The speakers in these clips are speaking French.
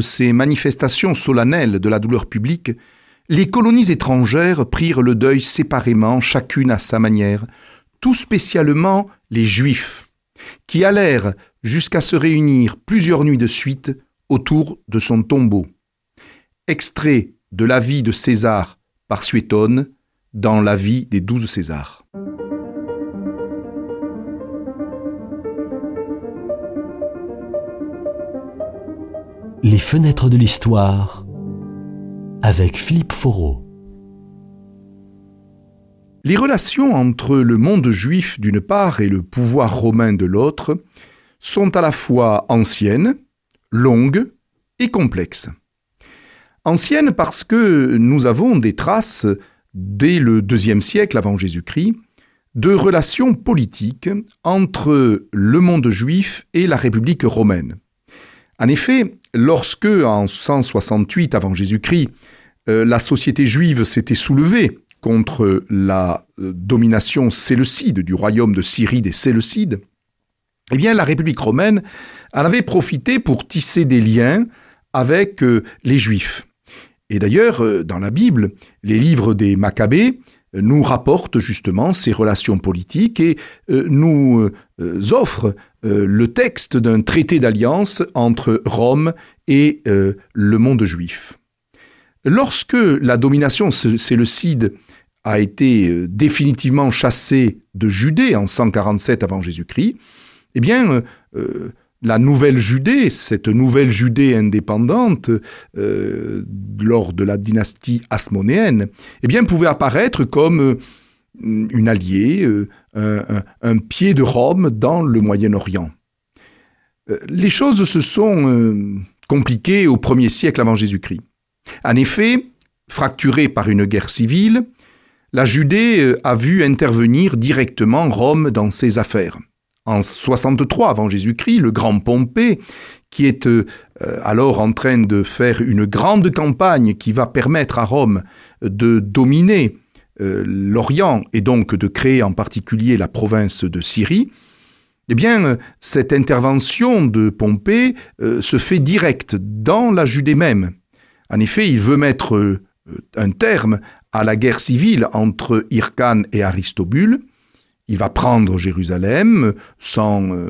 ces manifestations solennelles de la douleur publique, les colonies étrangères prirent le deuil séparément, chacune à sa manière, tout spécialement les Juifs, qui allèrent jusqu'à se réunir plusieurs nuits de suite autour de son tombeau. Extrait de la vie de César par Suétone dans la vie des douze Césars. Les fenêtres de l'histoire avec Philippe Foreau. Les relations entre le monde juif d'une part et le pouvoir romain de l'autre sont à la fois anciennes, longues et complexes. Anciennes parce que nous avons des traces, dès le deuxième siècle avant Jésus-Christ, de relations politiques entre le monde juif et la République romaine. En effet, lorsque, en 168 avant Jésus-Christ, euh, la société juive s'était soulevée contre la euh, domination séleucide du royaume de Syrie des Séleucides, eh bien, la République romaine en avait profité pour tisser des liens avec euh, les Juifs. Et d'ailleurs, dans la Bible, les livres des Maccabées nous rapportent justement ces relations politiques et nous offrent le texte d'un traité d'alliance entre Rome et le monde juif. Lorsque la domination séleucide a été euh, définitivement chassée de Judée en 147 avant Jésus-Christ, eh bien, euh, euh, la nouvelle Judée, cette nouvelle Judée indépendante, lors de la dynastie asmonéenne, eh bien, pouvait apparaître comme une alliée, un, pied de Rome dans le Moyen-Orient. les choses se sont compliquées au premier siècle avant Jésus-Christ. En effet, fracturée par une guerre civile, la Judée euh, a vu intervenir directement Rome dans ses affaires. En 63 avant Jésus-Christ, le grand Pompée, qui est euh, alors en train de faire une grande campagne qui va permettre à Rome de dominer euh, l'Orient et donc de créer en particulier la province de Syrie, eh bien, cette intervention de Pompée se fait directe dans la Judée même. En effet, il veut mettre euh, un terme à la guerre civile entre Hircan et Aristobule. Il va prendre Jérusalem sans euh,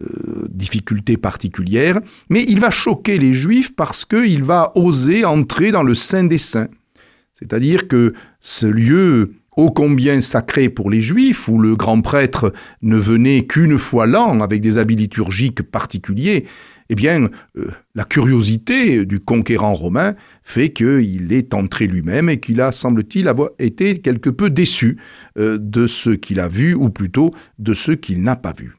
euh, difficulté particulière, mais il va choquer les Juifs parce qu'il va oser entrer dans le Saint des Saints. C'est-à-dire que ce lieu ô combien sacré pour les Juifs, où le grand prêtre ne venait qu'une fois l'an avec des habits liturgiques particuliers, eh bien, euh, la curiosité du conquérant romain fait qu'il est entré lui-même et qu'il a, semble-t-il, été quelque peu déçu euh, de ce qu'il a vu, ou plutôt de ce qu'il n'a pas vu.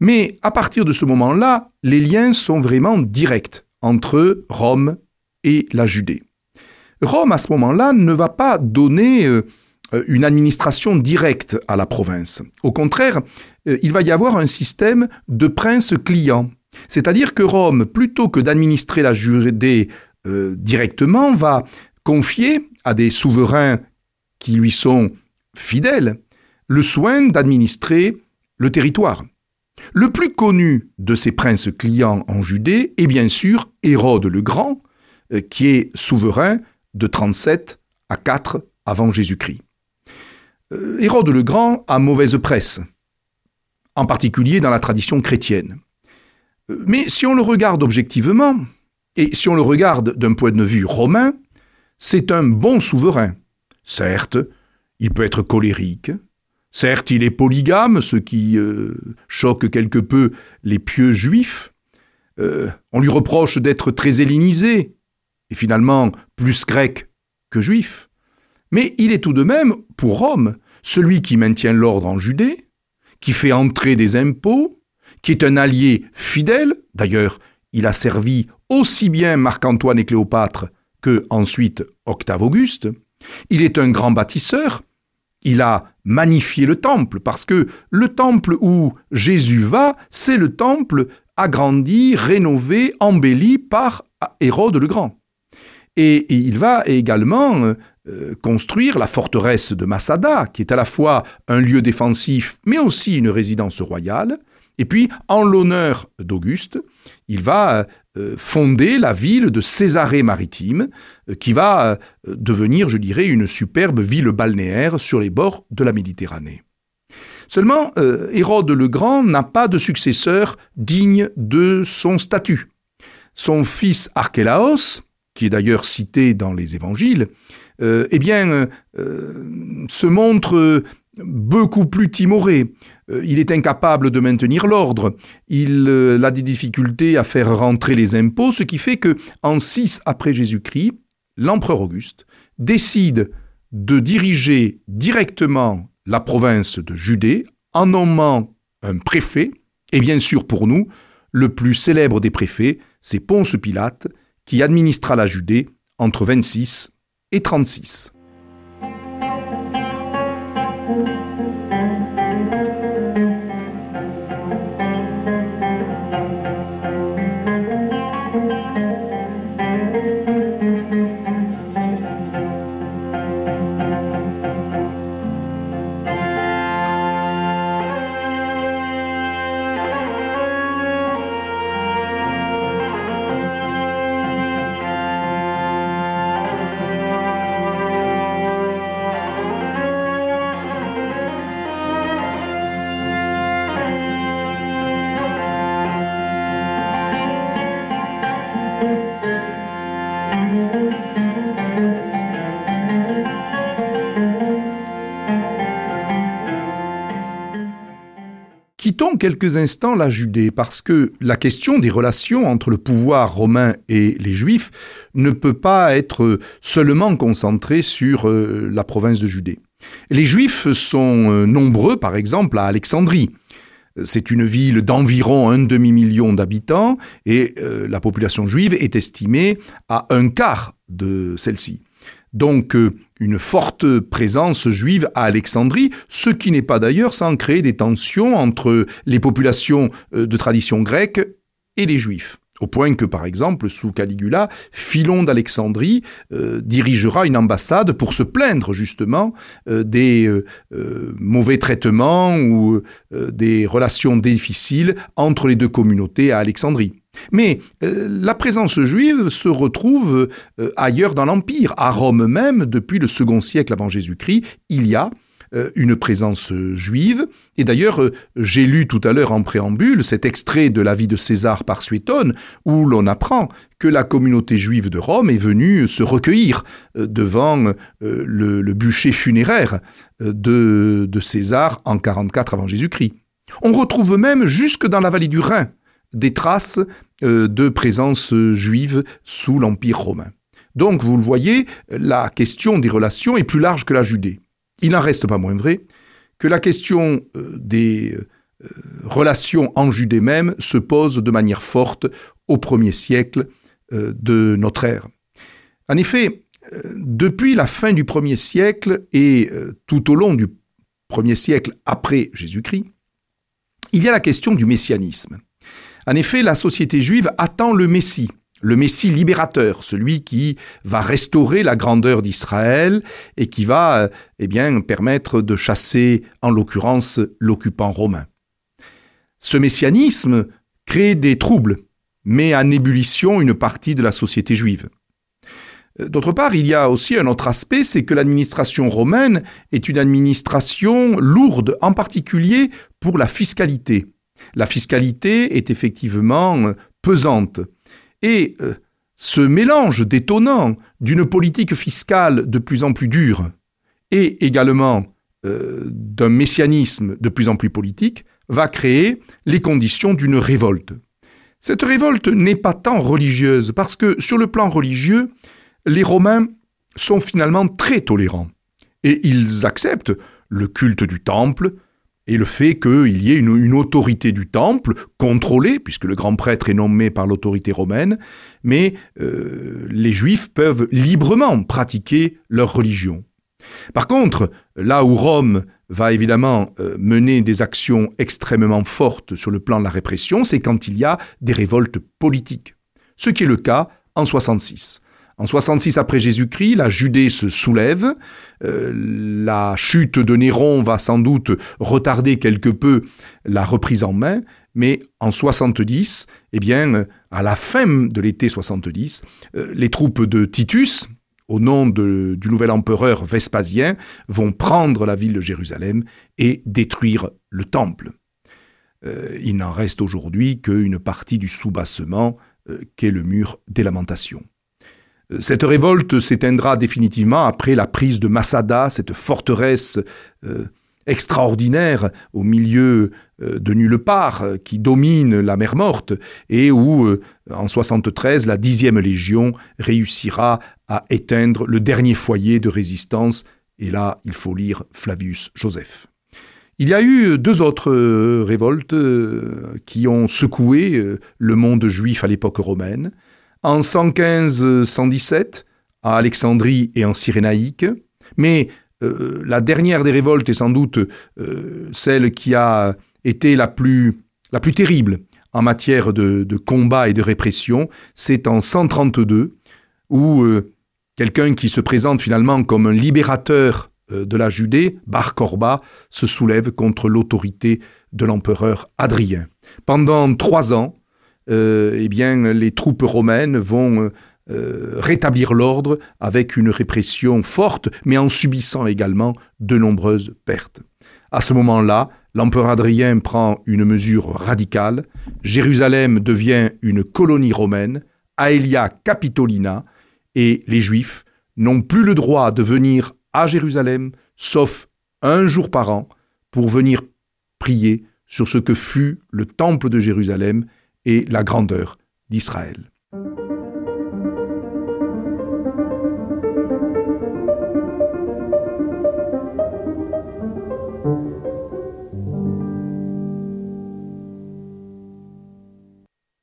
Mais à partir de ce moment-là, les liens sont vraiment directs entre Rome et la Judée. Rome, à ce moment-là, ne va pas donner euh, une administration directe à la province. Au contraire, il va y avoir un système de princes clients c'est-à-dire que Rome, plutôt que d'administrer la Judée euh, directement, va confier à des souverains qui lui sont fidèles le soin d'administrer le territoire. Le plus connu de ces princes clients en Judée est bien sûr Hérode le Grand, euh, qui est souverain de 37 à 4 avant Jésus-Christ. Euh, Hérode le Grand a mauvaise presse, en particulier dans la tradition chrétienne. Mais si on le regarde objectivement, et si on le regarde d'un point de vue romain, c'est un bon souverain. Certes, il peut être colérique, certes, il est polygame, ce qui euh, choque quelque peu les pieux juifs. Euh, on lui reproche d'être très hellénisé, et finalement plus grec que juif. Mais il est tout de même, pour Rome, celui qui maintient l'ordre en Judée, qui fait entrer des impôts, qui est un allié fidèle. D'ailleurs, il a servi aussi bien Marc-Antoine et Cléopâtre que ensuite Octave Auguste. Il est un grand bâtisseur. Il a magnifié le temple parce que le temple où Jésus va, c'est le temple agrandi, rénové, embelli par Hérode le Grand. Et il va également euh, construire la forteresse de Massada, qui est à la fois un lieu défensif, mais aussi une résidence royale. Et puis, en l'honneur d'Auguste, il va euh, fonder la ville de Césarée maritime, euh, qui va devenir, je dirais, une superbe ville balnéaire sur les bords de la Méditerranée. Seulement, Hérode le Grand n'a pas de successeur digne de son statut. Son fils Archélaos, qui est d'ailleurs cité dans les évangiles, eh se montre beaucoup plus timoré. Euh, il est incapable de maintenir l'ordre. Il euh, a des difficultés à faire rentrer les impôts, ce qui fait que en 6 après Jésus-Christ, l'empereur Auguste décide de diriger directement la province de Judée en nommant un préfet, et bien sûr pour nous, le plus célèbre des préfets, c'est Ponce Pilate, qui administra la Judée entre 26 et 36. Quelques instants la Judée, parce que la question des relations entre le pouvoir romain et les Juifs ne peut pas être seulement concentrée sur euh, la province de Judée. Les Juifs sont euh, nombreux, par exemple, à Alexandrie. C'est une ville d'environ un demi-million d'habitants et euh, la population juive est estimée à un quart de celle-ci. Donc une forte présence juive à Alexandrie, ce qui n'est pas d'ailleurs sans créer des tensions entre les populations euh, de tradition grecque et les juifs. Au point que, par exemple, sous Caligula, Philon d'Alexandrie euh, dirigera une ambassade pour se plaindre justement euh, des mauvais traitements ou des relations difficiles entre les deux communautés à Alexandrie. Mais euh, la présence juive se retrouve euh, ailleurs dans l'Empire. À Rome même, depuis le second siècle avant Jésus-Christ, il y a euh, une présence juive. Et d'ailleurs, j'ai lu tout à l'heure en préambule cet extrait de la vie de César par Suétone, où l'on apprend que la communauté juive de Rome est venue se recueillir devant le, bûcher funéraire de, de César en 44 avant Jésus-Christ. On retrouve même jusque dans la vallée du Rhin des traces euh, de présence juive sous l'Empire romain. Donc, vous le voyez, la question des relations est plus large que la Judée. Il n'en reste pas moins vrai que la question euh, des euh, relations en Judée même se pose de manière forte au premier siècle de notre ère. En effet, depuis la fin du premier siècle et tout au long du premier siècle après Jésus-Christ, il y a la question du messianisme. En effet, la société juive attend le Messie, le Messie libérateur, celui qui va restaurer la grandeur d'Israël et qui va eh permettre de chasser, en l'occurrence, l'occupant romain. Ce messianisme crée des troubles, met en ébullition une partie de la société juive. D'autre part, il y a aussi un autre aspect, c'est que l'administration romaine est une administration lourde, en particulier pour la fiscalité. La fiscalité est effectivement euh, pesante. Et euh, ce mélange détonnant d'une politique fiscale de plus en plus dure et également euh, d'un messianisme de plus en plus politique va créer les conditions d'une révolte. Cette révolte n'est pas tant religieuse parce que sur le plan religieux, les Romains sont finalement très tolérants et ils acceptent le culte du temple, et le fait qu'il y ait une, autorité du temple contrôlée, puisque le grand prêtre est nommé par l'autorité romaine, mais euh, les juifs peuvent librement pratiquer leur religion. Par contre, là où Rome va évidemment euh, mener des actions extrêmement fortes sur le plan de la répression, c'est quand il y a des révoltes politiques. Ce qui est le cas en 66. En 66 après Jésus-Christ, la Judée se soulève. Euh, la chute de Néron va sans doute retarder quelque peu la reprise en main, mais en 70, eh bien, à la fin de l'été 70, euh, les troupes de Titus, au nom du nouvel empereur Vespasien, vont prendre la ville de Jérusalem et détruire le temple. Euh, il n'en reste aujourd'hui qu'une partie du soubassement qu'est le mur des lamentations. Cette révolte s'éteindra définitivement après la prise de Masada, cette forteresse euh, extraordinaire au milieu euh, de nulle part euh, qui domine la mer Morte et où, en 73, la dixième légion réussira à éteindre le dernier foyer de résistance. Et là, il faut lire Flavius Joseph. Il y a eu deux autres révoltes qui ont secoué le monde juif à l'époque romaine en 115-117 à Alexandrie et en Cyrénaïque, mais euh, la dernière des révoltes est sans doute euh, celle qui a été la plus, terrible en matière de, combat et de répression, c'est en 132 où euh, quelqu'un qui se présente finalement comme un libérateur de la Judée, Bar Korba, se soulève contre l'autorité de l'empereur Adrien. Pendant trois ans, eh bien, les troupes romaines vont euh, rétablir l'ordre avec une répression forte, mais en subissant également de nombreuses pertes. À ce moment-là, l'empereur Adrien prend une mesure radicale. Jérusalem devient une colonie romaine, Aelia Capitolina, et les Juifs n'ont plus le droit de venir à Jérusalem, sauf un jour par an, pour venir prier sur ce que fut le temple de Jérusalem et la grandeur d'Israël.